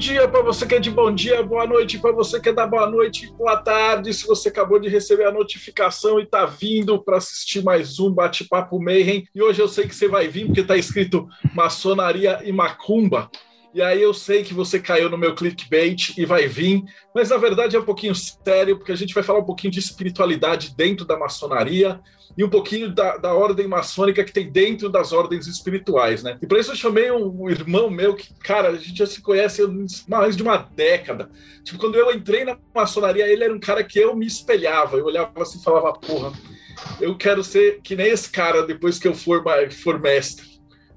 dia para você que é de bom dia, boa noite para você que é da boa noite, boa tarde. Se você acabou de receber a notificação e está vindo para assistir mais um Bate-Papo Mayhem. E hoje eu sei que você vai vir porque está escrito Maçonaria e Macumba. E aí eu sei que você caiu no meu clickbait e vai vir, mas na verdade é um pouquinho sério, porque a gente vai falar um pouquinho de espiritualidade dentro da maçonaria e um pouquinho da, da ordem maçônica que tem dentro das ordens espirituais, né? E para isso eu chamei um, irmão meu que, cara, a gente já se conhece há mais de uma década. Tipo, quando eu entrei na maçonaria, ele era um cara que eu me espelhava, eu olhava assim e falava, porra, eu quero ser que nem esse cara depois que eu for, for mestre.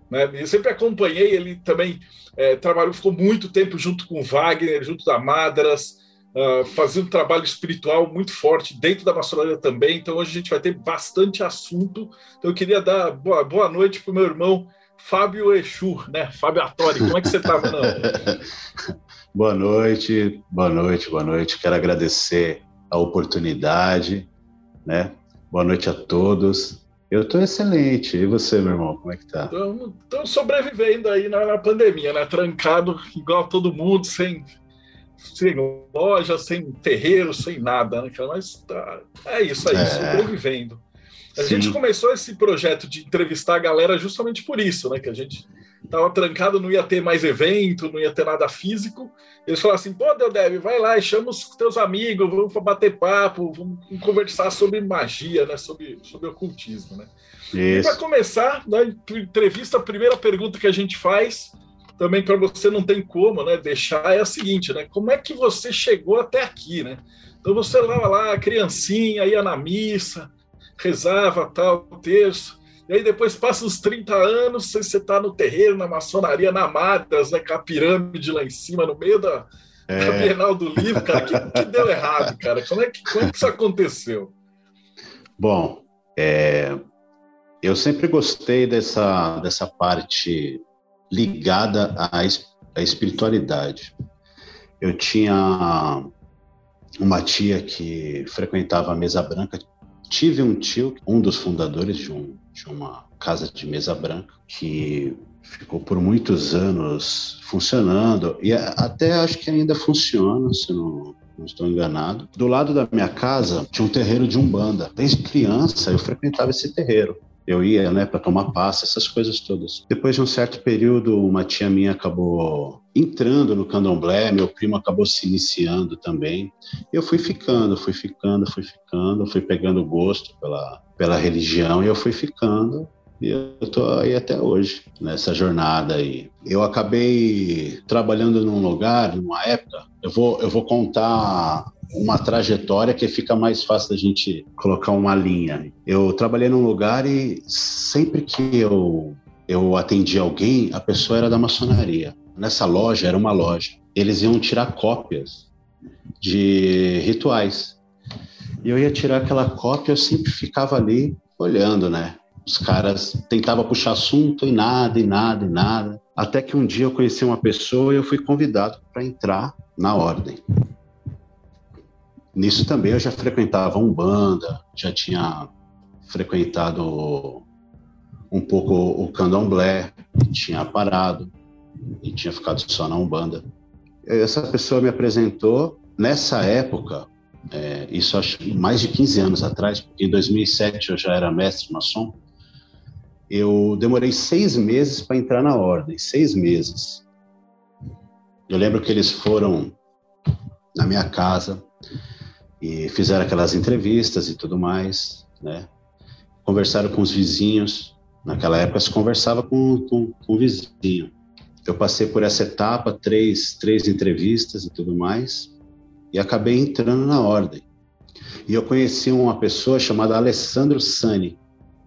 Né? Eu sempre acompanhei ele também é, trabalhou, ficou muito tempo junto com Wagner, junto da Madras, uh, fazendo trabalho espiritual muito forte dentro da maçonaria também. Então hoje a gente vai ter bastante assunto. Então eu queria dar boa, boa noite para o meu irmão Fábio Exu, né? Fábio Atori, como é que você está, boa noite, boa noite, boa noite. Quero agradecer a oportunidade, né? Boa noite a todos. Eu estou excelente. E você, meu irmão, como é que tá? Estou sobrevivendo aí na, na, pandemia, né? Trancado igual todo mundo, sem, sem loja, sem terreiro, sem nada, né? Mas tá, é isso aí, é. sobrevivendo. A Sim. gente começou esse projeto de entrevistar a galera justamente por isso, né? Que a gente tava trancado, não ia ter mais evento, não ia ter nada físico. Eles falaram assim: pô, Deodeb, vai lá e chama os teus amigos, vamos bater papo, vamos conversar sobre magia, né? Sobre, sobre ocultismo, né? Isso. E para começar, na entrevista, a primeira pergunta que a gente faz, também para você não tem como né, deixar, é a seguinte, né? Como é que você chegou até aqui, né? Então você lá, lá, criancinha, ia na missa, rezava tal, terço e aí depois passa os 30 anos, você está no terreiro, na maçonaria, na Madras, né, com a pirâmide lá em cima, no meio da, é. da Bienal do Livro, cara. O que, que, deu errado, cara? Como é que, como é que isso aconteceu? Bom, é, eu sempre gostei dessa, dessa parte ligada à, à espiritualidade. Eu tinha uma tia que frequentava a mesa branca. Tive um tio, um dos fundadores de um, de uma casa de mesa branca que ficou por muitos anos funcionando e até acho que ainda funciona, se não, não estou enganado. Do lado da minha casa tinha um terreiro de umbanda. Desde criança eu frequentava esse terreiro. Eu ia, né, para tomar passa, essas coisas todas. Depois de um certo período, uma tia minha acabou entrando no candomblé, meu primo acabou se iniciando também. Eu fui ficando, fui ficando, fui ficando, fui pegando gosto pela, pela religião e eu fui ficando e eu tô aí até hoje nessa jornada aí. Eu acabei trabalhando num lugar, numa época. Eu vou eu vou contar uma trajetória que fica mais fácil da gente colocar uma linha. Eu trabalhei num lugar e sempre que eu eu atendi alguém, a pessoa era da maçonaria. Nessa loja era uma loja. Eles iam tirar cópias de rituais. E eu ia tirar aquela cópia, eu sempre ficava ali olhando, né? Os caras tentavam puxar assunto e nada, e nada, e nada. Até que um dia eu conheci uma pessoa e eu fui convidado para entrar na ordem. Nisso também eu já frequentava Umbanda, já tinha frequentado um pouco o candomblé, tinha parado e tinha ficado só na Umbanda. Essa pessoa me apresentou. Nessa época, é, isso acho mais de 15 anos atrás, porque em 2007 eu já era mestre maçom, eu demorei seis meses para entrar na ordem, seis meses. Eu lembro que eles foram na minha casa e fizeram aquelas entrevistas e tudo mais, né? Conversaram com os vizinhos. Naquela época se conversava com, com, com o vizinho. Eu passei por essa etapa, três, três entrevistas e tudo mais e acabei entrando na ordem. E eu conheci uma pessoa chamada Alessandro Sani.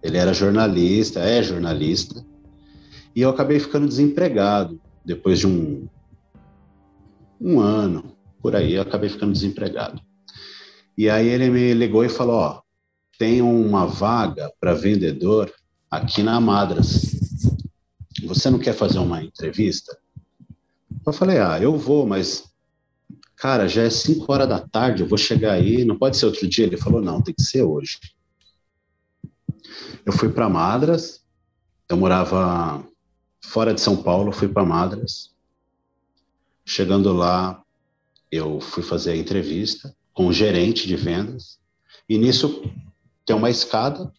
Ele era jornalista, é jornalista, e eu acabei ficando desempregado depois de um, um ano, por aí, eu acabei ficando desempregado. E aí ele me ligou e falou: Ó, tem uma vaga para vendedor aqui na Madras. Você não quer fazer uma entrevista? Eu falei, ah, eu vou, mas, cara, já é 5 horas da tarde, eu vou chegar aí, não pode ser outro dia? Ele falou, não, tem que ser hoje. Eu fui para Madras, eu morava fora de São Paulo, fui para Madras. Chegando lá, eu fui fazer a entrevista com o gerente de vendas, e nisso tem uma escada,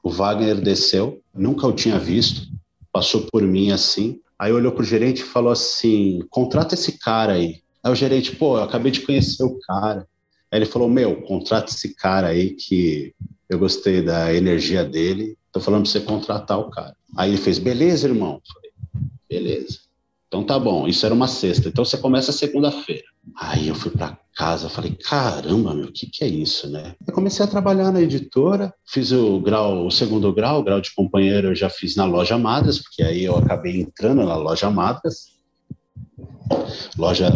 o Wagner desceu, nunca o tinha visto, passou por mim assim, aí olhou pro gerente e falou assim, contrata esse cara aí. Aí o gerente, pô, eu acabei de conhecer o cara. Aí ele falou, meu, contrata esse cara aí que eu gostei da energia dele, tô falando pra você contratar o cara. Aí ele fez, beleza, irmão? Falei, beleza. Então tá bom, isso era uma sexta. Então você começa segunda-feira. Aí eu fui para casa, falei, caramba, meu, o que, que é isso, né? Eu comecei a trabalhar na editora, fiz o grau, o segundo grau, o grau de companheiro eu já fiz na loja Madras, porque aí eu acabei entrando na loja Madras, loja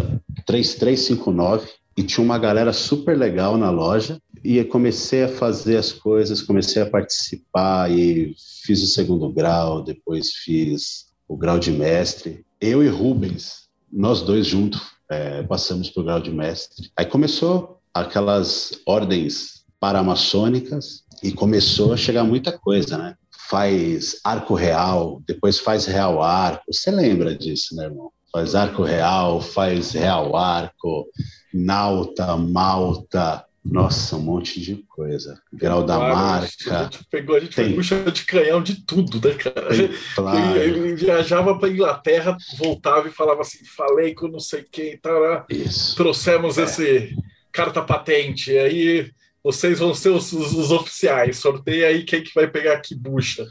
3359, e tinha uma galera super legal na loja, e comecei a fazer as coisas, comecei a participar e fiz o segundo grau, depois fiz o grau de mestre. Eu e Rubens, nós dois juntos, é, passamos para o grau de mestre. Aí começou aquelas ordens paramaçônicas e começou a chegar muita coisa, né? Faz arco real, depois faz real arco. Você lembra disso, né, irmão? Faz arco real, faz real arco, nauta, malta, nossa, um monte de coisa. Grau da claro, marca. A gente pegou, a gente tem, foi puxa de canhão de tudo, né, cara? Tem, claro. Ele viajava para Inglaterra, voltava e falava assim: falei com não sei quem, tá, Isso. trouxemos é. esse carta patente, aí vocês vão ser os, os, os oficiais, sorteia aí quem que vai pegar que bucha.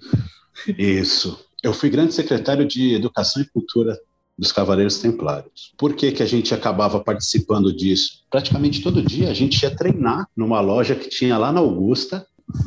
Isso. Eu fui grande secretário de Educação e Cultura dos Cavaleiros Templários. Por que, que a gente acabava participando disso? Praticamente todo dia a gente ia treinar numa loja que tinha lá na Augusta,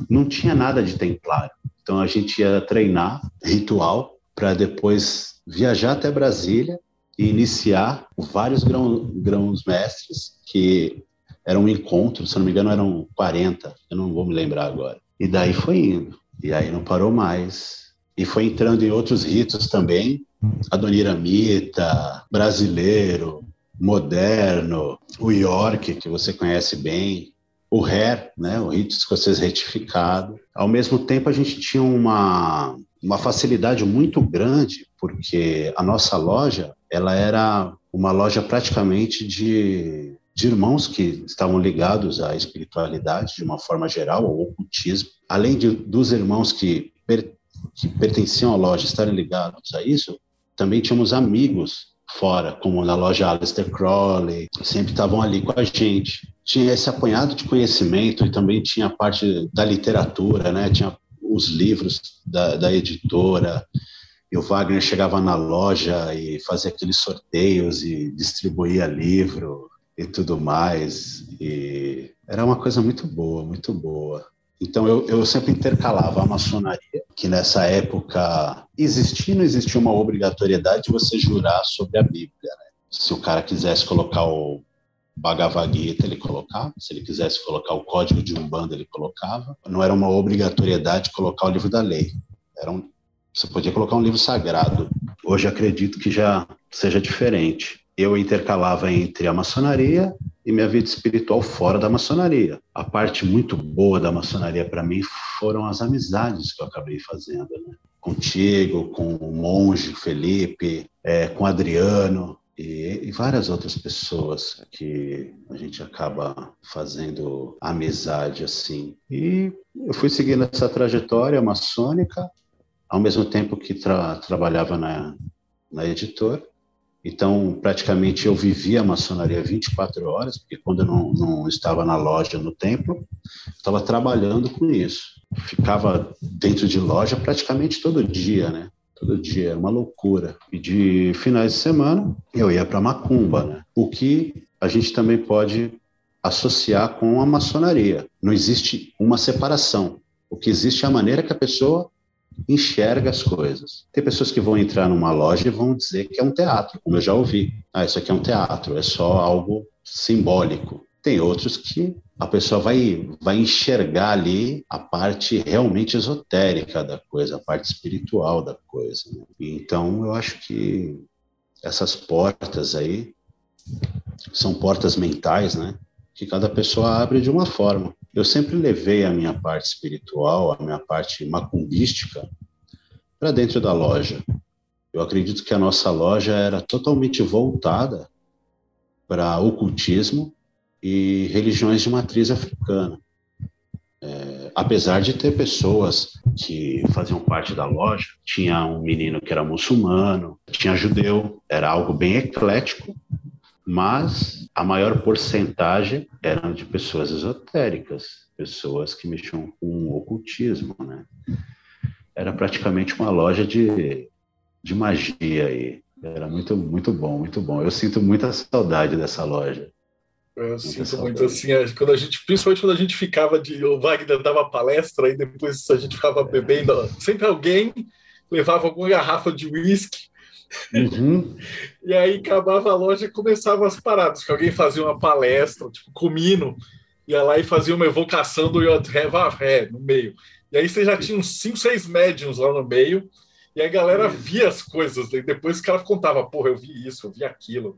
não tinha nada de templário. Então a gente ia treinar ritual para depois viajar até Brasília e iniciar vários grãos, grãos mestres que era um encontro, se não me engano eram 40, eu não vou me lembrar agora. E daí foi indo, e aí não parou mais. E foi entrando em outros ritos também, Adoniramita, brasileiro, moderno, o York, que você conhece bem, o Hair, né, o rito escocês retificado. Ao mesmo tempo, a gente tinha uma, uma facilidade muito grande, porque a nossa loja ela era uma loja praticamente de, de irmãos que estavam ligados à espiritualidade de uma forma geral, ao ocultismo. Além de, dos irmãos que, que pertenciam à loja estarem ligados a isso, também tínhamos amigos fora, como na loja Alistair Crowley, sempre estavam ali com a gente. Tinha esse apanhado de conhecimento e também tinha a parte da literatura, né? Tinha os livros da, da editora, e o Wagner chegava na loja e fazia aqueles sorteios e distribuía livro e tudo mais. E era uma coisa muito boa, muito boa. Então eu, eu sempre intercalava a maçonaria, que nessa época existia não existia uma obrigatoriedade de você jurar sobre a Bíblia. Né? Se o cara quisesse colocar o Bhagavad Gita, ele colocava. Se ele quisesse colocar o Código de Umbanda, ele colocava. Não era uma obrigatoriedade colocar o livro da lei. Era um, você podia colocar um livro sagrado. Hoje acredito que já seja diferente. Eu intercalava entre a maçonaria e minha vida espiritual fora da maçonaria. A parte muito boa da maçonaria para mim foram as amizades que eu acabei fazendo, né? Contigo, com o monge Felipe, é, com Adriano e, e, várias outras pessoas que a gente acaba fazendo amizade assim. E eu fui seguindo essa trajetória maçônica, ao mesmo tempo que tra trabalhava na, na editora então, praticamente eu vivia a maçonaria 24 horas, porque quando eu não, não estava na loja, no templo, estava trabalhando com isso. Ficava dentro de loja praticamente todo dia, né? Todo dia, era uma loucura. E de finais de semana, eu ia para Macumba, né? O que a gente também pode associar com a maçonaria. Não existe uma separação. O que existe é a maneira que a pessoa enxerga as coisas. Tem pessoas que vão entrar numa loja e vão dizer que é um teatro, como eu já ouvi. Ah, isso aqui é um teatro, é só algo simbólico. Tem outros que a pessoa vai, vai enxergar ali a parte realmente esotérica da coisa, a parte espiritual da coisa. Né? Então, eu acho que essas portas aí são portas mentais, né? Que cada pessoa abre de uma forma. Eu sempre levei a minha parte espiritual, a minha parte macumbística para dentro da loja. Eu acredito que a nossa loja era totalmente voltada para ocultismo e religiões de matriz africana. É, apesar de ter pessoas que faziam parte da loja, tinha um menino que era muçulmano, tinha judeu, era algo bem eclético, mas a maior porcentagem eram de pessoas esotéricas, pessoas que mexiam com o ocultismo, né? Era praticamente uma loja de, de magia aí. Era muito, muito bom, muito bom. Eu sinto muita saudade dessa loja. Eu sinto muito assim, quando a gente, principalmente quando a gente ficava de. O Wagner dava palestra e depois a gente ficava bebendo. Sempre alguém levava alguma garrafa de uísque. Uhum. e aí acabava a loja e começava as paradas. Que alguém fazia uma palestra, tipo, comino, ia lá e fazia uma evocação do Yod Ré no meio. E aí você já tinha uns 5, 6 médiums lá no meio, e a galera via as coisas. E depois que ela contava, porra, eu vi isso, eu vi aquilo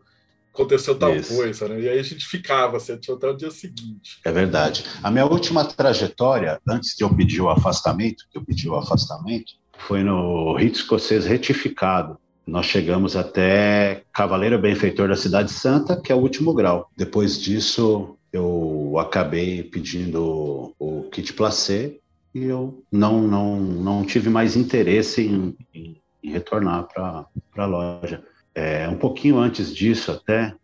aconteceu tal Isso. coisa, né? E aí a gente ficava assim, até o dia seguinte. É verdade. A minha última trajetória, antes de eu pedir o afastamento, que eu pedi o afastamento, foi no rito escocês retificado. Nós chegamos até Cavaleiro Benfeitor da Cidade Santa, que é o último grau. Depois disso, eu acabei pedindo o kit placê e eu não, não, não tive mais interesse em, em, em retornar para a loja. É, um pouquinho antes disso, até,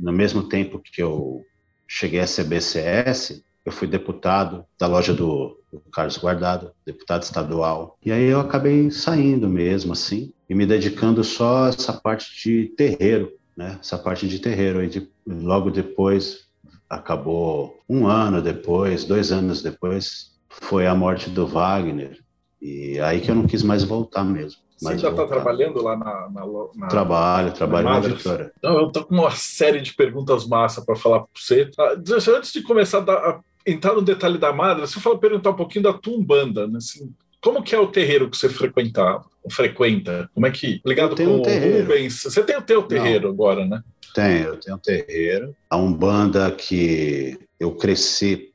no mesmo tempo que eu cheguei a ser BCS, eu fui deputado da loja do, do Carlos Guardado, deputado estadual. E aí eu acabei saindo mesmo, assim, e me dedicando só a essa parte de terreiro, né? Essa parte de terreiro. E de, logo depois, acabou um ano depois, dois anos depois, foi a morte do Wagner. E aí que eu não quis mais voltar mesmo. Você ainda está trabalhando lá na, na, na Trabalho, trabalho na, na editora. Então, eu estou com uma série de perguntas massa para falar para você. Ah, antes de começar a, a, entrar no detalhe da Madra, você fala perguntar um pouquinho da Tumbanda, né? Assim, como que é o terreiro que você frequentava, frequenta? Como é que ligado com um o Rubens? Você tem o teu terreiro Não. agora, né? Tenho, eu tenho um terreiro. A Umbanda que eu cresci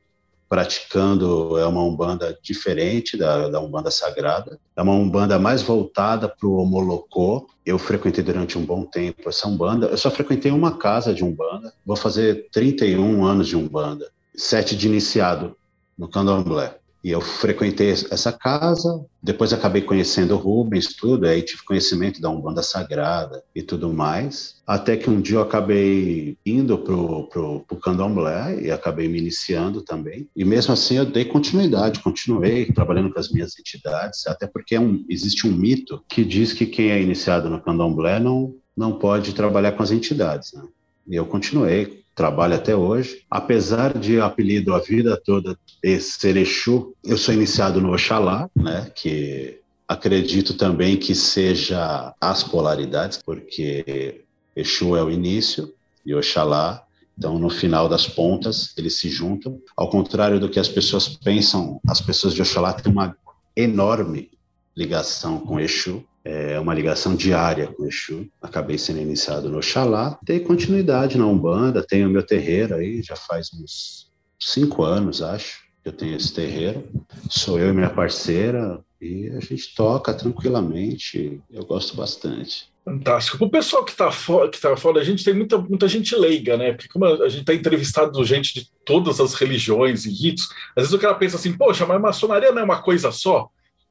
praticando é uma umbanda diferente da, da umbanda sagrada. É uma umbanda mais voltada para o molocô. Eu frequentei durante um bom tempo essa umbanda. Eu só frequentei uma casa de umbanda. Vou fazer 31 anos de umbanda. Sete de iniciado no candomblé. E eu frequentei essa casa, depois acabei conhecendo o Rubens, tudo, aí tive conhecimento da Umbanda Sagrada e tudo mais. Até que um dia eu acabei indo pro, pro, pro candomblé e acabei me iniciando também. E mesmo assim eu dei continuidade, continuei trabalhando com as minhas entidades, até porque é um, existe um mito que diz que quem é iniciado no candomblé não, não pode trabalhar com as entidades, né? E eu continuei, trabalho até hoje. Apesar de apelido a vida toda ser Exu, eu sou iniciado no Oxalá, né, que acredito também que seja as polaridades, porque Exu é o início e Oxalá então, no final das pontas, eles se juntam. Ao contrário do que as pessoas pensam, as pessoas de Oxalá têm uma enorme ligação com Exu é uma ligação diária com o Exu. Acabei sendo iniciado no Oxalá. Dei continuidade na Umbanda, tenho meu terreiro aí, já faz uns cinco anos, acho, que eu tenho esse terreiro. Sou eu e minha parceira, e a gente toca tranquilamente, eu gosto bastante. Fantástico. O pessoal que está fora, que tá fora, a gente tem muita, muita gente leiga, né? Porque como a gente está entrevistado gente de todas as religiões e ritos, às vezes o cara pensa assim, poxa, mas maçonaria não é uma coisa só?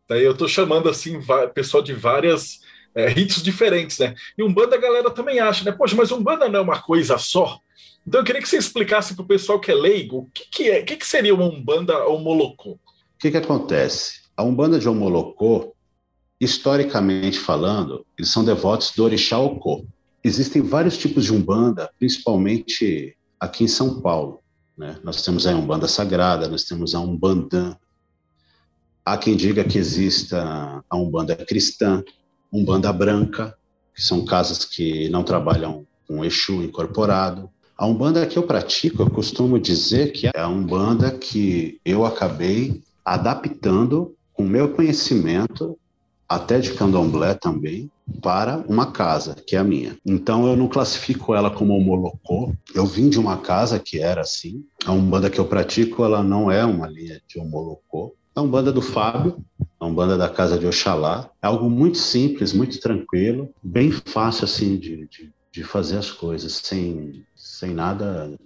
Daí eu estou chamando assim pessoal de várias é, ritos diferentes, né? E Umbanda a galera também acha, né? Poxa, mas Umbanda não é uma coisa só? Então eu queria que você explicasse para o pessoal que é leigo o que, que é, o que, que seria uma Umbanda ou Molocô? O que, que acontece? A Umbanda de Omolocô, historicamente falando, eles são devotos do Orixá Ocô. Existem vários tipos de Umbanda, principalmente aqui em São Paulo. Né? Nós temos a Umbanda Sagrada, nós temos a Umbandã, Há quem diga que exista a Umbanda cristã, Umbanda branca, que são casas que não trabalham com Exu incorporado. A Umbanda que eu pratico, eu costumo dizer que é a Umbanda que eu acabei adaptando com meu conhecimento, até de candomblé também, para uma casa, que é a minha. Então eu não classifico ela como homolocô. Eu vim de uma casa que era assim. A Umbanda que eu pratico, ela não é uma linha de homolocô. É a Umbanda do Fábio, a Umbanda da Casa de Oxalá. É algo muito simples, muito tranquilo, bem fácil assim de, de, de fazer as coisas, sem, sem nada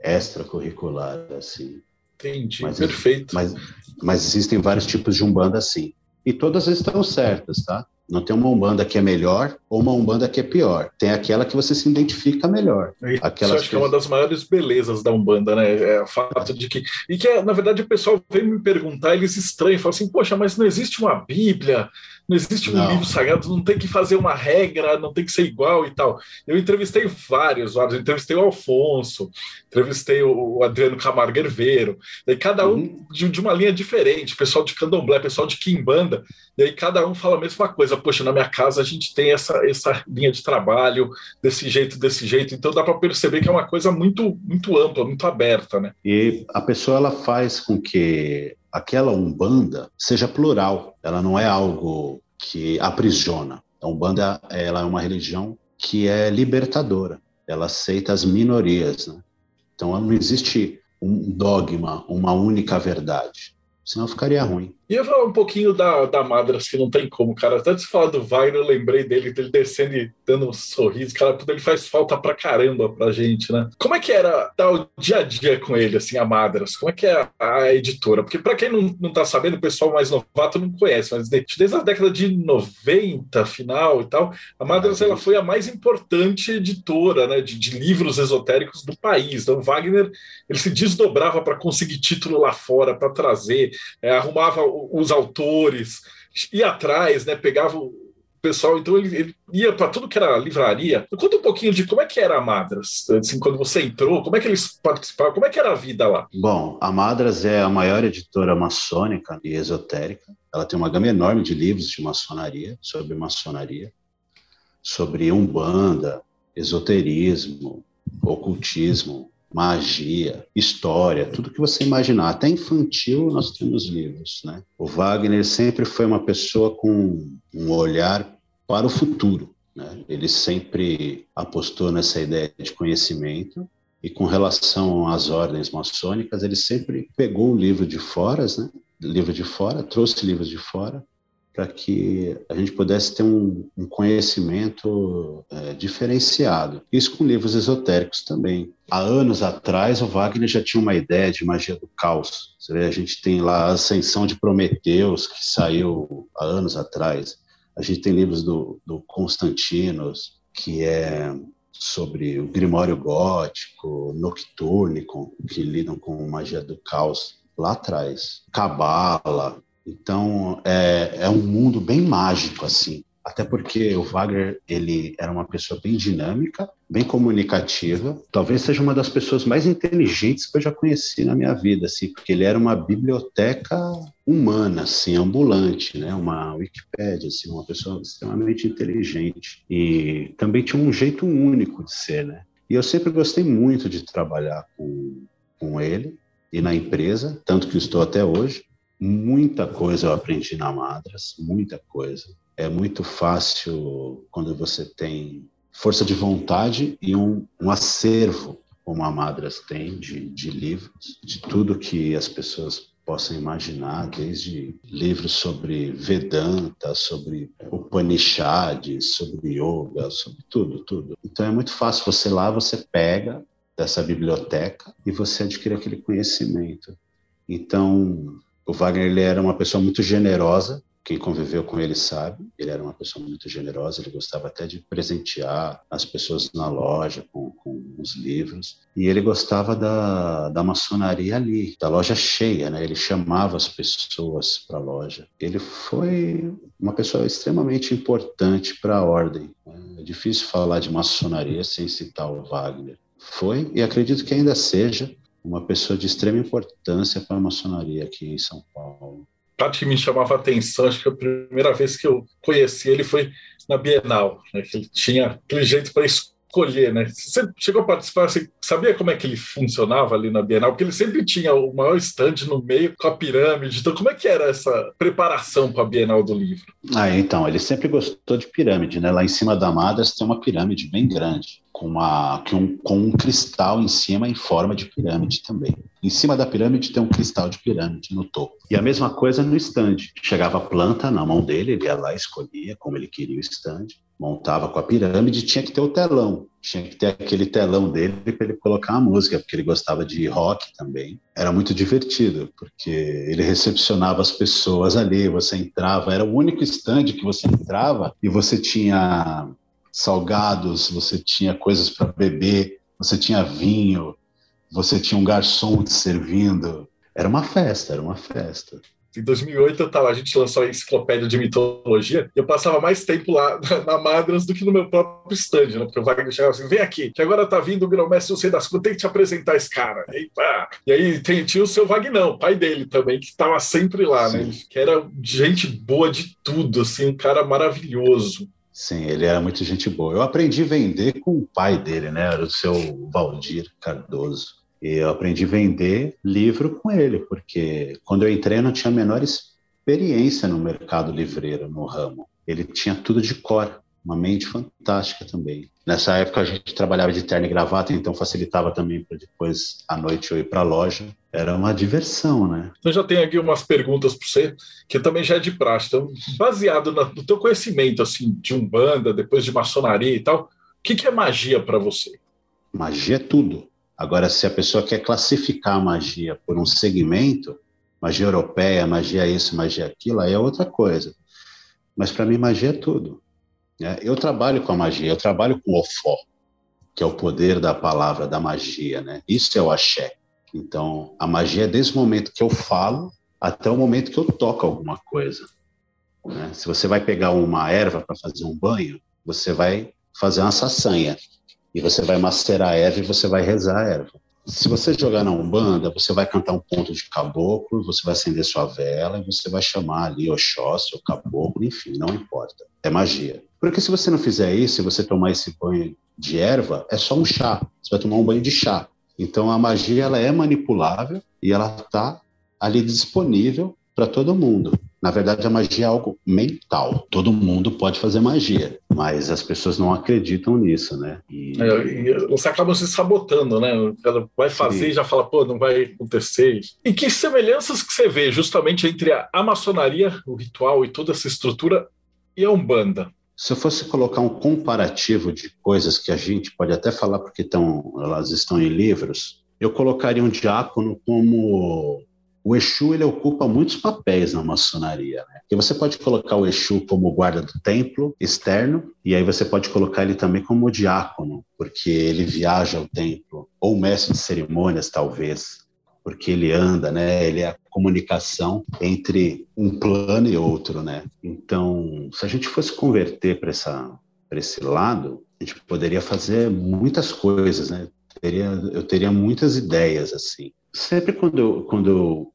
extracurricular, assim. Entendi, mas, perfeito. Mas, mas existem vários tipos de Umbanda, assim. E todas estão certas, tá? Não tem uma Umbanda que é melhor ou uma Umbanda que é pior. Tem aquela que você se identifica melhor. Aquela acho que é uma das maiores belezas da Umbanda, né? É o fato de que. E que, na verdade, o pessoal vem me perguntar, eles estranham, falam assim: poxa, mas não existe uma Bíblia, não existe um não. livro sagrado, não tem que fazer uma regra, não tem que ser igual e tal. Eu entrevistei vários, vários. Eu entrevistei o Alfonso, entrevistei o Adriano Camargo Herveiro, daí cada um uhum. de, de, uma linha diferente, pessoal de candomblé, pessoal de quimbanda, e aí cada um fala a mesma coisa. Poxa, na minha casa a gente tem essa, essa linha de trabalho, desse jeito, desse jeito. Então dá para perceber que é uma coisa muito, muito ampla, muito aberta, né? E a pessoa ela faz com que aquela umbanda seja plural. Ela não é algo que aprisiona. A umbanda ela é uma religião que é libertadora. Ela aceita as minorias, né? Então não existe um dogma, uma única verdade. Senão ficaria ruim. E eu falar um pouquinho da, da Madras, que não tem como, cara. Até de falar do Wagner, eu lembrei dele, dele descendo e dando um sorriso. Cara, ele faz falta pra caramba pra gente, né? Como é que era dar o dia a dia com ele, assim, a Madras? Como é que é a, a editora? Porque pra quem não, não tá sabendo, o pessoal mais novato não conhece, mas desde, desde a década de 90, final e tal, a Madras ela foi a mais importante editora, né, de, de livros esotéricos do país. Então, Wagner, ele se desdobrava para conseguir título lá fora, para trazer, é, arrumava os autores, ia atrás, né? Pegava o pessoal, então ele, ele ia para tudo que era livraria. Conta um pouquinho de como é que era a Madras, assim, quando você entrou, como é que eles participavam, como é que era a vida lá? Bom, a Madras é a maior editora maçônica e esotérica. Ela tem uma gama enorme de livros de maçonaria, sobre maçonaria, sobre umbanda, esoterismo, ocultismo, magia, história, tudo que você imaginar. Até infantil nós temos livros, né? O Wagner sempre foi uma pessoa com um olhar para o futuro, né? Ele sempre apostou nessa ideia de conhecimento e com relação às ordens maçônicas, ele sempre pegou o livro de fora, né? Livro de fora, trouxe livros de fora para que a gente pudesse ter um, um conhecimento é, diferenciado. Isso com livros esotéricos também. Há anos atrás, o Wagner já tinha uma ideia de magia do caos. Você vê, a gente tem lá a Ascensão de Prometeus, que saiu há anos atrás. A gente tem livros do, do Constantinos, que é sobre o Grimório Gótico, Nocturnicon, que lidam com magia do caos lá atrás. Cabala, então, é, é um mundo bem mágico, assim. Até porque o Wagner, ele era uma pessoa bem dinâmica, bem comunicativa. Talvez seja uma das pessoas mais inteligentes que eu já conheci na minha vida, assim, porque ele era uma biblioteca humana, assim, ambulante, né? Uma Wikipédia, assim, uma pessoa extremamente inteligente. E também tinha um jeito único de ser, né? E eu sempre gostei muito de trabalhar com, com ele e na empresa, tanto que estou até hoje. Muita coisa eu aprendi na Madras, muita coisa. É muito fácil quando você tem força de vontade e um, um acervo, como a Madras tem, de, de livros, de tudo que as pessoas possam imaginar, desde livros sobre Vedanta, sobre Upanishads, sobre Yoga, sobre tudo, tudo. Então é muito fácil você lá, você pega dessa biblioteca e você adquire aquele conhecimento. Então, o Wagner ele era uma pessoa muito generosa, quem conviveu com ele sabe, ele era uma pessoa muito generosa, ele gostava até de presentear as pessoas na loja com, com os livros, e ele gostava da, da maçonaria ali, da loja cheia, né? ele chamava as pessoas para a loja. Ele foi uma pessoa extremamente importante para a ordem. Né? É difícil falar de maçonaria sem citar o Wagner. Foi, e acredito que ainda seja, uma pessoa de extrema importância para a maçonaria aqui em São Paulo. Que me chamava atenção, acho que a primeira vez que eu conheci ele foi na Bienal, né, que ele tinha aquele jeito para escolher, né? Você chegou a participar, você sabia como é que ele funcionava ali na Bienal? Porque ele sempre tinha o maior estande no meio com a pirâmide. Então, como é que era essa preparação para a Bienal do livro? Ah, então, ele sempre gostou de pirâmide, né? Lá em cima da Madras tem uma pirâmide bem grande com, uma, com, um, com um cristal em cima em forma de pirâmide também. Em cima da pirâmide tem um cristal de pirâmide no topo. E a mesma coisa no stand. Chegava a planta na mão dele, ele ia lá, escolhia como ele queria o stand, montava com a pirâmide, tinha que ter o telão. Tinha que ter aquele telão dele para ele colocar a música, porque ele gostava de rock também. Era muito divertido, porque ele recepcionava as pessoas ali, você entrava, era o único stand que você entrava e você tinha salgados, você tinha coisas para beber, você tinha vinho, você tinha um garçom te servindo. Era uma festa, era uma festa. Em 2008 eu tava, a gente lançou a enciclopédia de mitologia e eu passava mais tempo lá na Madras do que no meu próprio stand, né? Porque o Wagner chegava assim, vem aqui, que agora tá vindo o grão-mestre, não sei das coisas, tem que te apresentar esse cara. E, pá. e aí tem, tinha o seu Vagnão, pai dele também, que tava sempre lá, né? Sim. né? Que era gente boa de tudo, assim, um cara maravilhoso. Sim, ele era muito gente boa. Eu aprendi a vender com o pai dele, né? Era o seu Valdir Cardoso. E eu aprendi a vender livro com ele, porque quando eu entrei eu não tinha a menor experiência no mercado livreiro, no ramo. Ele tinha tudo de cor uma mente fantástica também. Nessa época a gente trabalhava de terno e gravata, então facilitava também para depois à noite eu ir para a loja. Era uma diversão, né? Então já tenho aqui umas perguntas para você, que também já é de praxe. Então, baseado no teu conhecimento assim de umbanda, depois de maçonaria e tal, o que, que é magia para você? Magia é tudo. Agora, se a pessoa quer classificar a magia por um segmento, magia europeia, magia isso, magia aquilo, aí é outra coisa. Mas para mim, magia é tudo. Né? Eu trabalho com a magia, eu trabalho com o ofó, que é o poder da palavra, da magia, né? Isso é o axé. Então, a magia é desde o momento que eu falo até o momento que eu toco alguma coisa. Né? Se você vai pegar uma erva para fazer um banho, você vai fazer uma saçanha e você vai macerar a erva e você vai rezar a erva. Se você jogar na Umbanda, você vai cantar um ponto de caboclo, você vai acender sua vela e você vai chamar ali Oxóssi ou caboclo, enfim, não importa. É magia. Porque se você não fizer isso, se você tomar esse banho de erva, é só um chá. Você vai tomar um banho de chá. Então a magia ela é manipulável e ela está ali disponível para todo mundo. Na verdade, a magia é algo mental. Todo mundo pode fazer magia, mas as pessoas não acreditam nisso, né? E... É, você acaba se sabotando, né? Ela vai fazer Sim. e já fala, pô, não vai acontecer. E que semelhanças que você vê justamente entre a maçonaria, o ritual e toda essa estrutura e a Umbanda? Se eu fosse colocar um comparativo de coisas que a gente pode até falar porque estão, elas estão em livros, eu colocaria um diácono como o Exu ele ocupa muitos papéis na maçonaria. Né? E você pode colocar o Exu como guarda do templo externo, e aí você pode colocar ele também como diácono, porque ele viaja ao templo, ou mestre de cerimônias, talvez, porque ele anda, né? Ele é a comunicação entre um plano e outro, né? Então, se a gente fosse converter para esse lado, a gente poderia fazer muitas coisas, né? Teria, eu teria muitas ideias assim. Sempre quando eu, quando eu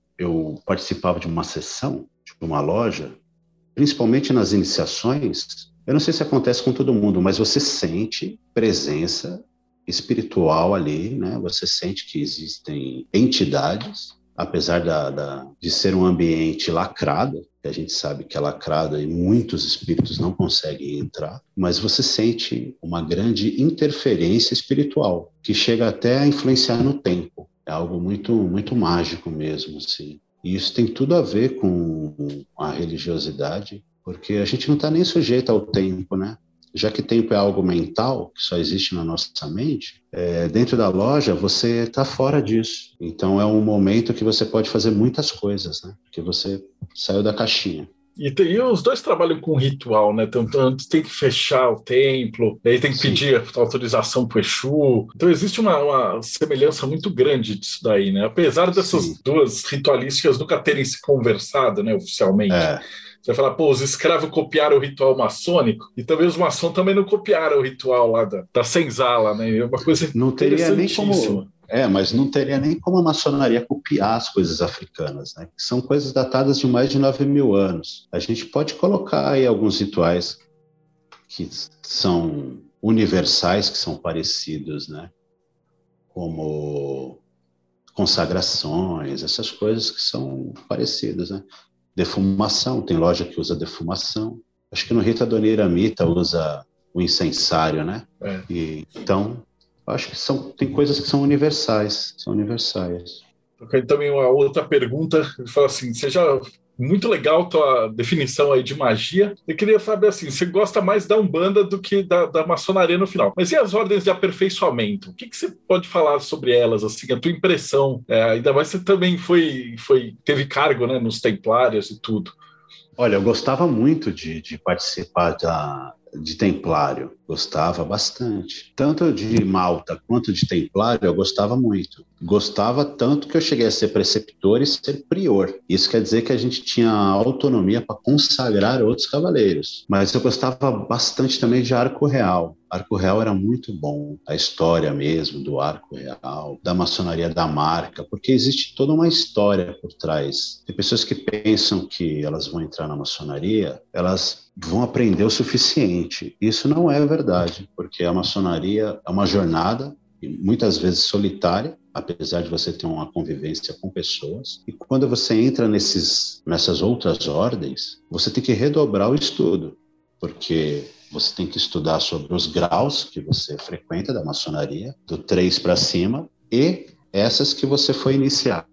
participava de uma sessão, de uma loja, principalmente nas iniciações, eu não sei se acontece com todo mundo, mas você sente presença espiritual ali, né? Você sente que existem entidades, apesar da, da, de ser um ambiente lacrado, que a gente sabe que é lacrado e muitos espíritos não conseguem entrar, mas você sente uma grande interferência espiritual que chega até a influenciar no tempo. É algo muito, muito mágico mesmo, assim. E isso tem tudo a ver com a religiosidade, porque a gente não está nem sujeito ao tempo, né? Já que tempo é algo mental, que só existe na nossa mente, é, dentro da loja você está fora disso. Então é um momento que você pode fazer muitas coisas, né? Porque você saiu da caixinha. E, tem, e, os dois trabalham com ritual, né? Então, então tem que fechar o templo, aí tem que Sim. pedir autorização para o Exu. Então existe uma, uma, semelhança muito grande disso daí, né? Apesar dessas Sim. duas ritualísticas nunca terem se conversado, né, oficialmente. É. Você vai falar, pô, os escravos copiaram o ritual maçônico e talvez os maçons também não copiaram o ritual lá da, da senzala, né? É uma coisa não teria nem como é, mas não teria nem como a maçonaria copiar as coisas africanas, né? Que são coisas datadas de mais de 9 mil anos. A gente pode colocar aí alguns rituais que são universais que são parecidos, né? Como consagrações, essas coisas que são parecidas, né? Defumação, tem loja que usa defumação. Acho que no Rita Doniramita usa o incensário, né? É. E, então, acho que são, tem coisas que são universais, são universais. Também uma outra pergunta, ele fala assim, você já muito legal tua definição aí de magia. Eu queria saber assim, você gosta mais da Umbanda do que da, da maçonaria no final. Mas e as ordens de aperfeiçoamento? O que, que você pode falar sobre elas, assim, a tua impressão? É, ainda mais você também foi, foi teve cargo né, nos templários e tudo. Olha, eu gostava muito de, de participar da, de Templário, gostava bastante. Tanto de Malta quanto de Templário, eu gostava muito. Gostava tanto que eu cheguei a ser preceptor e ser prior. Isso quer dizer que a gente tinha autonomia para consagrar outros cavaleiros. Mas eu gostava bastante também de Arco Real. Arco Real era muito bom, a história mesmo do Arco Real, da maçonaria da marca, porque existe toda uma história por trás. Tem pessoas que pensam que elas vão entrar na maçonaria, elas vão aprender o suficiente. Isso não é verdade, porque a maçonaria é uma jornada, muitas vezes solitária, apesar de você ter uma convivência com pessoas. E quando você entra nesses, nessas outras ordens, você tem que redobrar o estudo, porque você tem que estudar sobre os graus que você frequenta da maçonaria, do 3 para cima, e essas que você foi iniciado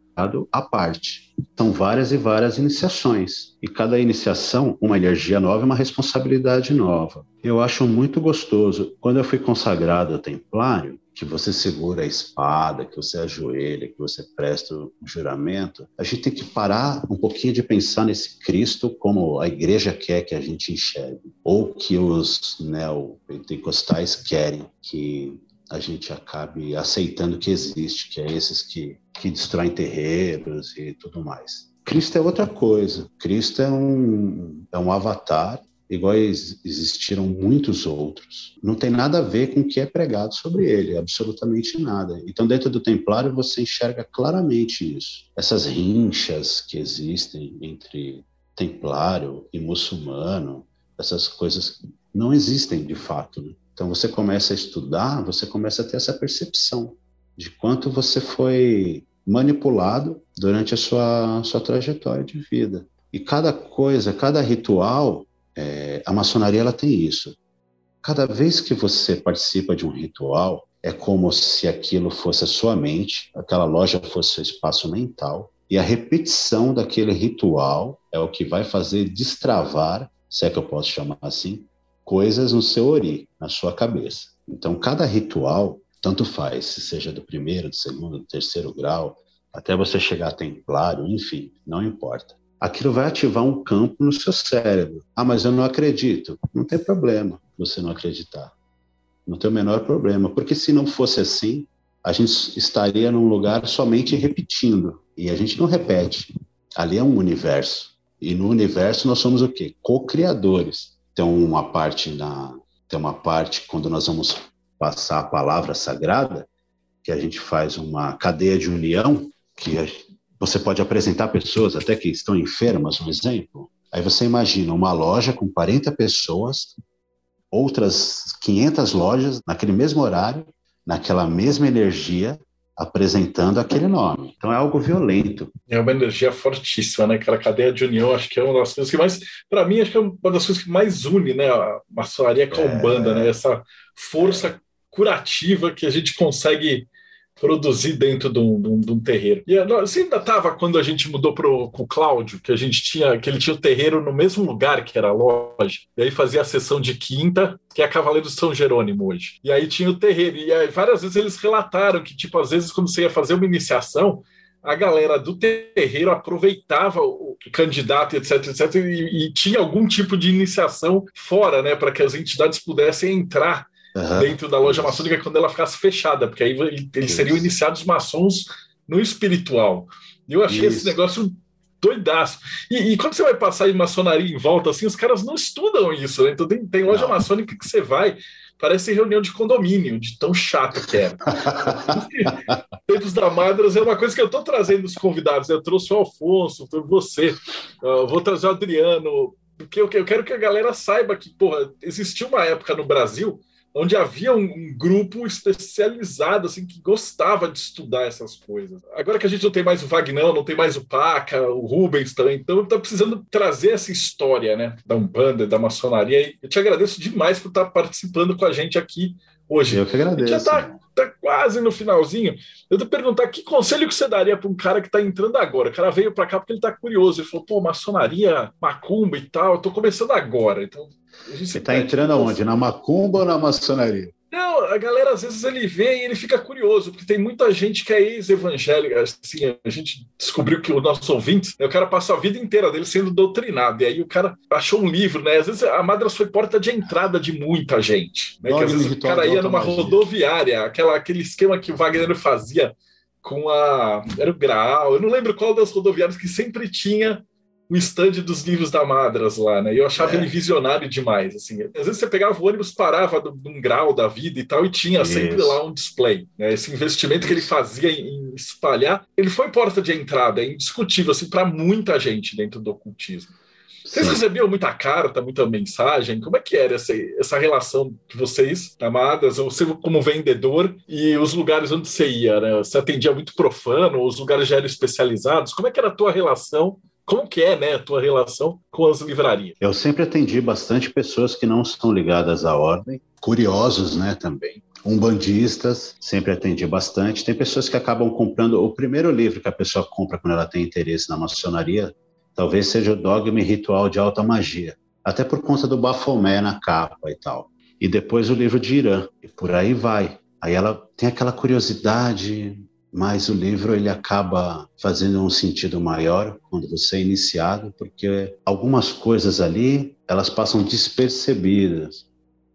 à parte. São várias e várias iniciações, e cada iniciação, uma energia nova e uma responsabilidade nova. Eu acho muito gostoso. Quando eu fui consagrado templário, que você segura a espada, que você ajoelha, que você presta o juramento, a gente tem que parar um pouquinho de pensar nesse Cristo como a igreja quer que a gente enxergue, ou que os neopentecostais querem que a gente acabe aceitando que existe, que é esses que, que destroem terreiros e tudo mais. Cristo é outra coisa. Cristo é um, é um avatar igual existiram muitos outros. Não tem nada a ver com o que é pregado sobre ele, absolutamente nada. Então, dentro do Templário, você enxerga claramente isso. Essas rinchas que existem entre Templário e muçulmano, essas coisas não existem de fato. Né? Então, você começa a estudar, você começa a ter essa percepção de quanto você foi manipulado durante a sua, sua trajetória de vida. E cada coisa, cada ritual é, a maçonaria ela tem isso. Cada vez que você participa de um ritual, é como se aquilo fosse a sua mente, aquela loja fosse seu espaço mental, e a repetição daquele ritual é o que vai fazer destravar, se é que eu posso chamar assim, coisas no seu ori, na sua cabeça. Então, cada ritual, tanto faz, se seja do primeiro, do segundo, do terceiro grau, até você chegar a templário, enfim, não importa aquilo vai ativar um campo no seu cérebro. Ah, mas eu não acredito. Não tem problema você não acreditar. Não tem o menor problema, porque se não fosse assim, a gente estaria num lugar somente repetindo. E a gente não repete. Ali é um universo. E no universo nós somos o quê? Co-criadores. Tem uma parte na tem uma parte quando nós vamos passar a palavra sagrada, que a gente faz uma cadeia de união, que você pode apresentar pessoas até que estão enfermas, um exemplo. Aí você imagina uma loja com 40 pessoas, outras 500 lojas naquele mesmo horário, naquela mesma energia, apresentando aquele nome. Então é algo violento. É uma energia fortíssima, né? Aquela cadeia de união, acho que é uma das coisas que mais, para mim, acho que é uma das coisas que mais une, né? A maçonaria com a Umbanda, é... né? Essa força curativa que a gente consegue produzir dentro de um, de um, de um terreiro. E ainda estava quando a gente mudou para o Cláudio, que a gente tinha, que ele tinha o terreiro no mesmo lugar que era a loja, e aí fazia a sessão de quinta, que é a Cavaleiro São Jerônimo hoje. E aí tinha o terreiro, e aí várias vezes eles relataram que, tipo, às vezes quando você ia fazer uma iniciação, a galera do terreiro aproveitava o candidato, etc, etc, e, e tinha algum tipo de iniciação fora, né, para que as entidades pudessem entrar uhum. dentro da loja maçônica quando ela ficasse fechada, porque aí eles seriam iniciados maçons no espiritual. Eu achei Isso. esse negócio doidaço. E, e, quando você vai passar em maçonaria em volta, assim, os caras não estudam isso, né? Então tem, tem loja não. maçônica que você vai, parece reunião de condomínio, de tão chato que é. Tempos da Madras é uma coisa que eu estou trazendo os convidados. Eu trouxe o Alfonso, você, eu vou trazer o Adriano, porque eu, eu quero que a galera saiba que, porra, existiu uma época no Brasil onde havia um, um, grupo especializado, assim, que gostava de estudar essas coisas. Agora que a gente não tem mais o Vagnão, não tem mais o Paca, o Rubens também, então está precisando trazer essa história, né, da Umbanda, da maçonaria. E eu te agradeço demais por estar participando com a gente aqui hoje. Eu que agradeço. Já está tá quase no finalzinho. Eu vou perguntar que conselho que você daria para um cara que está entrando agora? O cara veio para cá porque ele está curioso. Ele falou, pô, maçonaria, macumba e tal, eu estou começando agora. Então, você está entrando aonde? Na macumba ou na maçonaria? Não, a galera às vezes ele vê e ele fica curioso, porque tem muita gente que é ex-evangélica. Assim, a gente descobriu que o nosso ouvinte, né, o cara passa a vida inteira dele sendo doutrinado, e aí o cara achou um livro, né? Às vezes a Madras foi porta de entrada de muita gente. Né? Que às vezes o cara ia numa rodoviária, aquela, aquele esquema que o Wagner fazia com a. Era o Graal, eu não lembro qual das rodoviárias que sempre tinha o stand dos livros da Madras lá, né? E eu achava é. ele visionário demais, assim. Às vezes você pegava o ônibus, parava num grau da vida e tal, e tinha Isso. sempre lá um display. Né? Esse investimento que ele fazia em, espalhar, ele foi porta de entrada, é indiscutível, assim, para muita gente dentro do ocultismo. Vocês recebiam muita carta, muita mensagem? Como é que era essa, essa relação de vocês, amadas, você como vendedor e os lugares onde você ia? Né? Você atendia muito profano, os lugares já eram especializados? Como é que era a tua relação como que é né, a tua relação com as livrarias? Eu sempre atendi bastante pessoas que não são ligadas à ordem, curiosos né, também. Umbandistas, sempre atendi bastante. Tem pessoas que acabam comprando o primeiro livro que a pessoa compra quando ela tem interesse na maçonaria, talvez seja o Dogma e Ritual de Alta Magia, até por conta do Bafomé na capa e tal. E depois o livro de Irã, e por aí vai. Aí ela tem aquela curiosidade, mas o livro ele acaba fazendo um sentido maior quando você é iniciado, porque algumas coisas ali elas passam despercebidas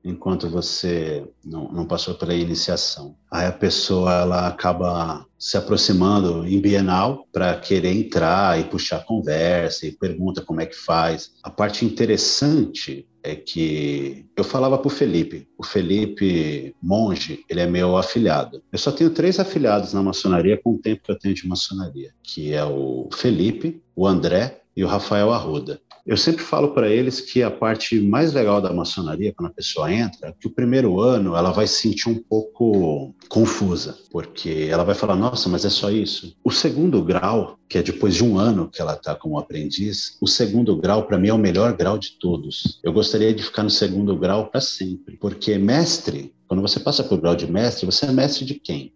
enquanto você não, não passou pela iniciação. Aí a pessoa ela acaba se aproximando em Bienal para querer entrar e puxar conversa e pergunta como é que faz. A parte interessante é que eu falava para o Felipe, o Felipe Monge, ele é meu afiliado. Eu só tenho três afiliados na maçonaria com o tempo que eu tenho de maçonaria, que é o Felipe, o André e o Rafael Arruda. Eu sempre falo para eles que a parte mais legal da maçonaria, quando a pessoa entra, é que o primeiro ano ela vai se sentir um pouco confusa, porque ela vai falar: nossa, mas é só isso. O segundo grau, que é depois de um ano que ela está como aprendiz, o segundo grau, para mim, é o melhor grau de todos. Eu gostaria de ficar no segundo grau para sempre, porque mestre, quando você passa por grau de mestre, você é mestre de quem?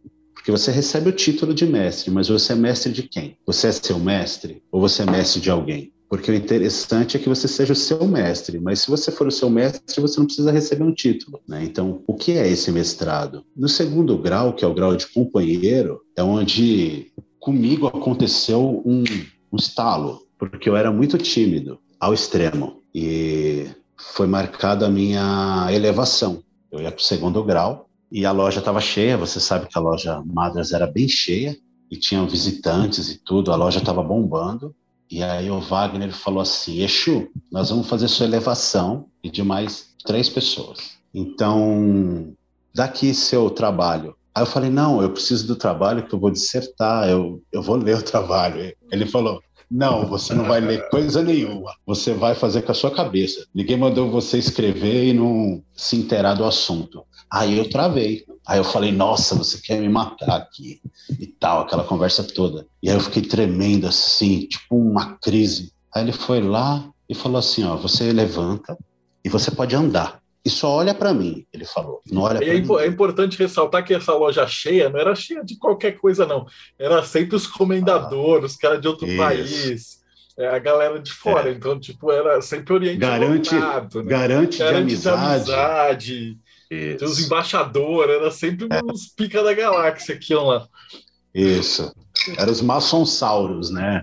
Porque você recebe o título de mestre, mas você é mestre de quem? Você é seu mestre ou você é mestre de alguém? Porque o interessante é que você seja o seu mestre, mas se você for o seu mestre, você não precisa receber um título. Né? Então, o que é esse mestrado? No segundo grau, que é o grau de companheiro, é onde comigo aconteceu um, um estalo, porque eu era muito tímido ao extremo e foi marcada a minha elevação. Eu ia para o segundo grau e a loja estava cheia. Você sabe que a loja Madras era bem cheia e tinham visitantes e tudo. A loja estava bombando e aí o Wagner falou assim: Exu, nós vamos fazer sua elevação e de mais três pessoas. Então, daqui seu trabalho. Aí eu falei: não, eu preciso do trabalho que eu vou dissertar, eu, eu vou ler o trabalho. Ele falou: não, você não vai ler coisa nenhuma. Você vai fazer com a sua cabeça. Ninguém mandou você escrever e não se inteirar do assunto. Aí eu travei. Aí eu falei, nossa, você quer me matar aqui e tal, aquela conversa toda. E aí eu fiquei tremendo assim, tipo uma crise. Aí ele foi lá e falou assim, ó, você levanta e você pode andar. E só olha para mim, ele falou. Não olha é, mim. é importante ressaltar que essa loja cheia não era cheia de qualquer coisa, não. Era sempre os comendadores, ah, os caras de outro isso. país. É, a galera de fora, é. então, tipo, era sempre Oriente garante, né? garante, garante de amizade. De amizade isso. os embaixadores, era sempre é. uns pica da galáxia iam lá. Isso. Eram os maçonsauros, né?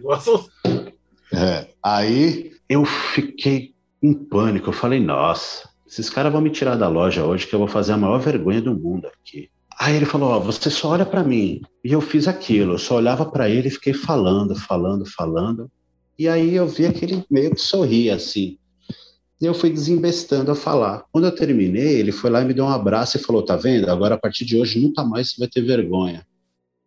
É. Aí eu fiquei em pânico. Eu falei, nossa, esses caras vão me tirar da loja hoje que eu vou fazer a maior vergonha do mundo aqui. Aí ele falou: Ó, você só olha para mim. E eu fiz aquilo. Eu só olhava para ele e fiquei falando, falando, falando. E aí eu vi aquele meio que sorria assim. E eu fui desembestando a falar. Quando eu terminei, ele foi lá e me deu um abraço e falou: Tá vendo? Agora a partir de hoje nunca mais você vai ter vergonha.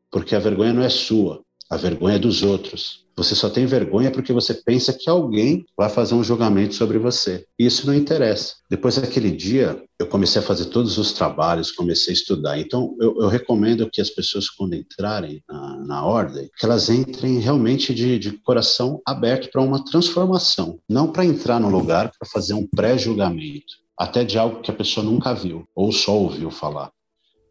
Porque a vergonha não é sua, a vergonha é dos outros. Você só tem vergonha porque você pensa que alguém vai fazer um julgamento sobre você. E isso não interessa. Depois daquele dia, eu comecei a fazer todos os trabalhos, comecei a estudar. Então, eu, eu recomendo que as pessoas, quando entrarem na, na ordem, que elas entrem realmente de, de coração aberto para uma transformação, não para entrar no lugar para fazer um pré-julgamento, até de algo que a pessoa nunca viu ou só ouviu falar.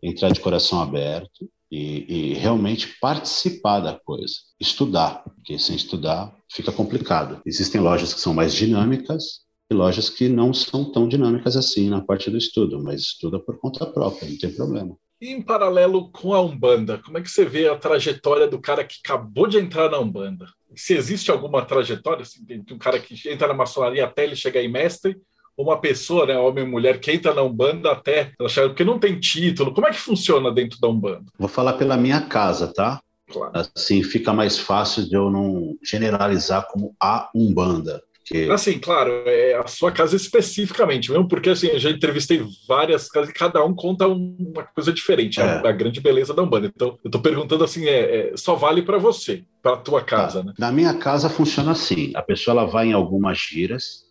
Entrar de coração aberto, e, e, realmente participar da coisa, estudar, porque sem estudar fica complicado. Existem lojas que são mais dinâmicas e lojas que não são tão dinâmicas assim na parte do estudo, mas estuda por conta própria, não tem problema. E em paralelo com a Umbanda, como é que você vê a trajetória do cara que acabou de entrar na Umbanda? Se existe alguma trajetória, assim, de um cara que entra na maçonaria até ele chegar em mestre, uma pessoa, né, homem ou mulher, que entra na Umbanda até porque não tem título. Como é que funciona dentro da Umbanda? Vou falar pela minha casa, tá? Claro. Assim fica mais fácil de eu não generalizar como a Umbanda. Porque... Assim, claro, é a sua casa especificamente, mesmo porque assim, eu já entrevistei várias casas e cada um conta uma coisa diferente, é. a, a, grande beleza da Umbanda. Então, eu estou perguntando assim, é, é, só vale para você, para a tua casa, tá. né? Na minha casa funciona assim, a pessoa ela vai em algumas giras,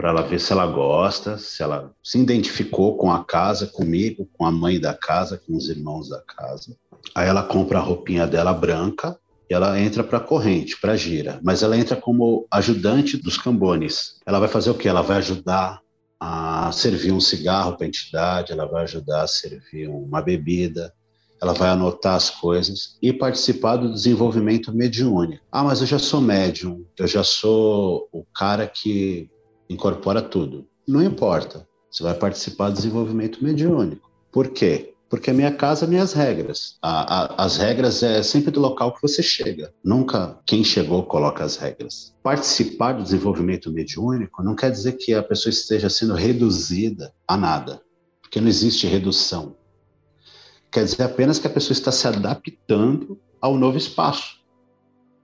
para ela ver se ela gosta, se ela se identificou com a casa, comigo, com a mãe da casa, com os irmãos da casa. Aí ela compra a roupinha dela branca e ela entra para a corrente, para a gira, mas ela entra como ajudante dos cambones. Ela vai fazer o quê? Ela vai ajudar a servir um cigarro para a entidade, ela vai ajudar a servir uma bebida, ela vai anotar as coisas e participar do desenvolvimento mediúnico. Ah, mas eu já sou médium, eu já sou o cara que incorpora tudo. Não importa, você vai participar do desenvolvimento mediúnico. Por quê? Porque a minha casa, minhas regras. A, a, as regras é sempre do local que você chega. Nunca quem chegou coloca as regras. Participar do desenvolvimento mediúnico não quer dizer que a pessoa esteja sendo reduzida a nada, porque não existe redução. Quer dizer apenas que a pessoa está se adaptando ao novo espaço.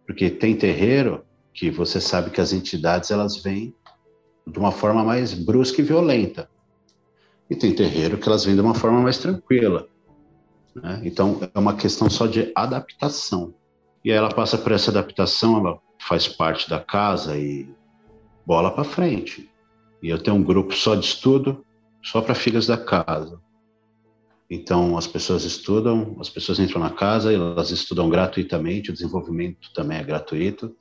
Porque tem terreiro que você sabe que as entidades elas vêm de uma forma mais brusca e violenta. E tem terreiro que elas vêm de uma forma mais tranquila. Né? Então, é uma questão só de adaptação. E aí ela passa por essa adaptação, ela faz parte da casa e bola para frente. E eu tenho um grupo só de estudo, só para filhas da casa. Então, as pessoas estudam, as pessoas entram na casa, elas estudam gratuitamente, o desenvolvimento também é gratuito.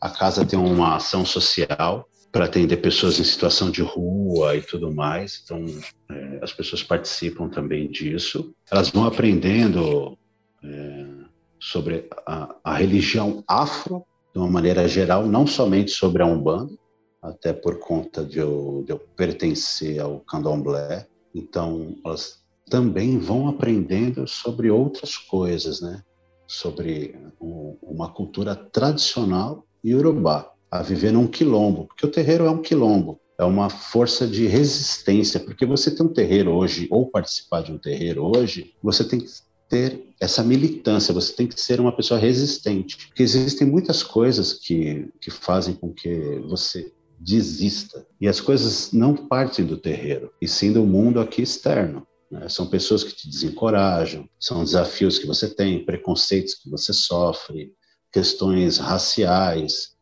A casa tem uma ação social, para atender pessoas em situação de rua e tudo mais. Então, é, as pessoas participam também disso. Elas vão aprendendo é, sobre a, a, religião afro, de uma maneira geral, não somente sobre a Umbanda, até por conta de eu, de eu pertencer ao candomblé. Então, elas também vão aprendendo sobre outras coisas, né? Sobre um, uma cultura tradicional urubá a viver num quilombo, porque o terreiro é um quilombo, é uma força de resistência, porque você ter um terreiro hoje ou participar de um terreiro hoje, você tem que ter essa militância, você tem que ser uma pessoa resistente, porque existem muitas coisas que, que fazem com que você desista. E as coisas não partem do terreiro, e sim do mundo aqui externo. Né? São pessoas que te desencorajam, são desafios que você tem, preconceitos que você sofre, questões raciais,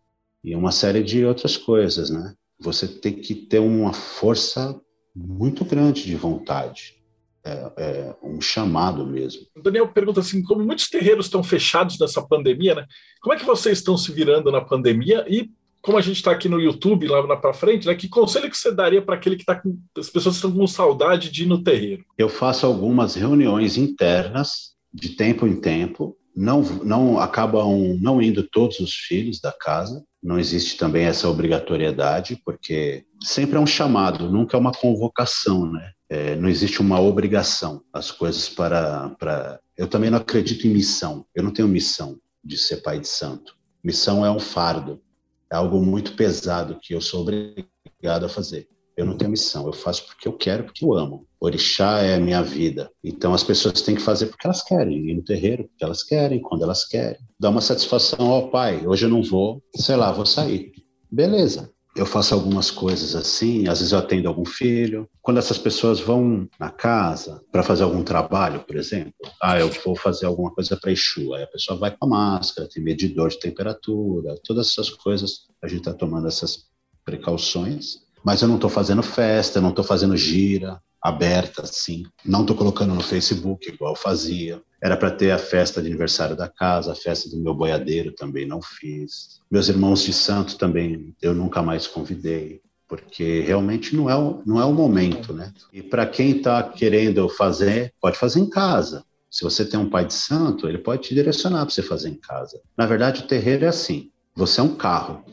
e uma série de outras coisas, né? Você tem que ter uma força muito grande de vontade, é, é, um chamado mesmo. Daniel pergunta assim, como muitos terreiros estão fechados nessa pandemia, né? Como é que vocês estão se virando na pandemia e como a gente está aqui no YouTube lá para frente, né? Que conselho que você daria para aquele que está com as pessoas que estão com saudade de ir no terreiro? Eu faço algumas reuniões internas de tempo em tempo. Não, não acabam não indo todos os filhos da casa, não existe também essa obrigatoriedade, porque sempre é um chamado, nunca é uma convocação, né? É, não existe uma obrigação. As coisas para, para. Eu também não acredito em missão. Eu não tenho missão de ser pai de santo. Missão é um fardo, é algo muito pesado que eu sou obrigado a fazer. Eu não tenho missão, eu faço porque eu quero, porque eu amo. Orixá é a minha vida. Então as pessoas têm que fazer porque elas querem, ir no terreiro porque elas querem, quando elas querem. Dá uma satisfação, ó oh, pai, hoje eu não vou, sei lá, vou sair. Beleza, eu faço algumas coisas assim, às vezes eu atendo algum filho. Quando essas pessoas vão na casa para fazer algum trabalho, por exemplo, ah, eu vou fazer alguma coisa para Exu, aí a pessoa vai com a máscara, tem medidor de temperatura, todas essas coisas, a gente está tomando essas precauções. Mas eu não estou fazendo festa, não estou fazendo gira aberta, assim. Não estou colocando no Facebook igual fazia. Era para ter a festa de aniversário da casa, a festa do meu boiadeiro também não fiz. Meus irmãos de santo também eu nunca mais convidei, porque realmente não é o, não é o momento, né? E para quem está querendo fazer, pode fazer em casa. Se você tem um pai de santo, ele pode te direcionar para você fazer em casa. Na verdade, o terreiro é assim: você é um carro,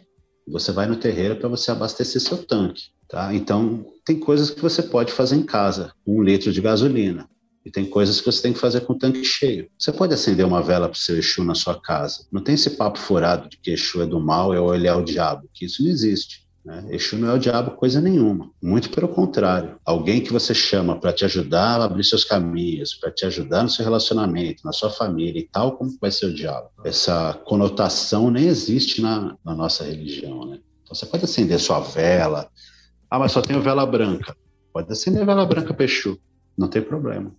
você vai no terreiro para você abastecer seu tanque, tá? Então, tem coisas que você pode fazer em casa, um litro de gasolina. E tem coisas que você tem que fazer com o tanque cheio. Você pode acender uma vela para o seu Exu na sua casa. Não tem esse papo furado de que Exu é do mal, é é o diabo, que isso não existe. Né? Exu não é o diabo coisa nenhuma. Muito pelo contrário. Alguém que você chama para te ajudar a abrir seus caminhos, para te ajudar no seu relacionamento, na sua família e tal, como vai ser o diabo? Essa conotação nem existe na, na nossa religião. Né? Então você pode acender sua vela. Ah, mas só tenho vela branca. Pode acender vela branca para Exu. Não tem problema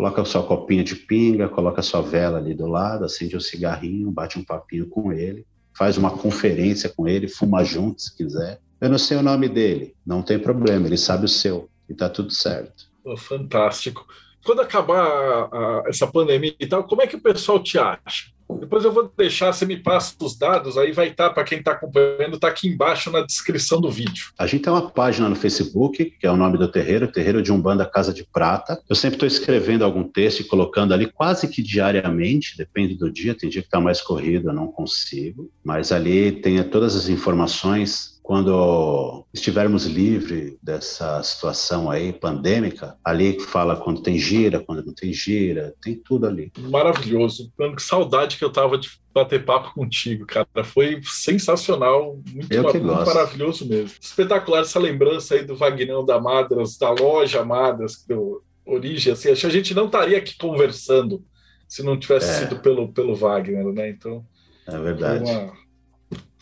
coloca sua copinha de pinga, coloca sua vela ali do lado, acende um cigarrinho, bate um papinho com ele, faz uma conferência com ele, fuma junto se quiser. Eu não sei o nome dele, não tem problema, ele sabe o seu e tá tudo certo. Oh, fantástico. Quando acabar a, a, essa pandemia e tal, como é que o pessoal te acha? Depois eu vou deixar, você me passa os dados, aí vai estar, tá, para quem está acompanhando, está aqui embaixo na descrição do vídeo. A gente tem uma página no Facebook, que é o nome do terreiro, Terreiro de Umbanda Casa de Prata. Eu sempre estou escrevendo algum texto e colocando ali quase que diariamente, depende do dia, tem dia que está mais corrido, eu não consigo, mas ali tem todas as informações quando estivermos livres dessa situação aí pandêmica, ali fala quando tem gira, quando não tem gira, tem tudo ali. Maravilhoso. Que saudade que eu tava de bater papo contigo, cara. Foi sensacional, muito, eu muito maravilhoso mesmo. Espetacular essa lembrança aí do Vagnão da Madras, da loja Madras, que deu origem, assim, acho que a gente não estaria aqui conversando se não tivesse é. sido pelo, pelo Wagner, né? Então, é verdade. Uma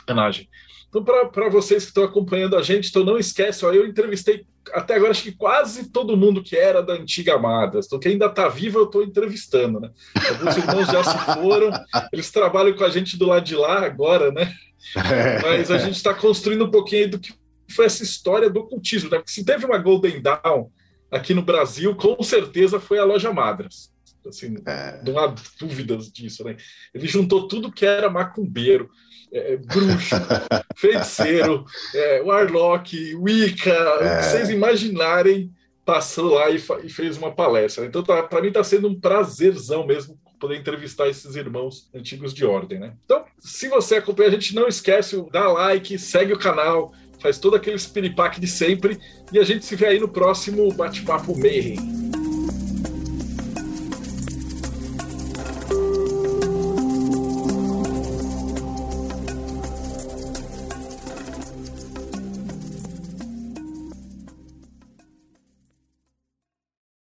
homenagem. Então, para vocês que estão acompanhando a gente, então não esquece, ó, eu entrevistei até agora acho que quase todo mundo que era da antiga Amadas. Então, quem ainda está vivo, eu estou entrevistando, né? Alguns irmãos já se foram, eles trabalham com a gente do lado de lá agora, né? Mas a gente está construindo um pouquinho do que foi essa história do ocultismo, né? Porque se teve uma Golden Dawn aqui no Brasil, com certeza foi a loja Madras. Assim, é. não há dúvidas disso, né? Ele juntou tudo que era macumbeiro é, é, bruxo, feiticeiro, é, Warlock, Wicca, é. vocês imaginarem, passou lá e, e fez uma palestra. Então, tá, para mim, está sendo um prazerzão mesmo poder entrevistar esses irmãos antigos de ordem, né? Então, se você acompanha a gente, não esquece, dá like, segue o canal, faz todo aquele espiripaque de sempre e a gente se vê aí no próximo Bate-Papo Mayhem.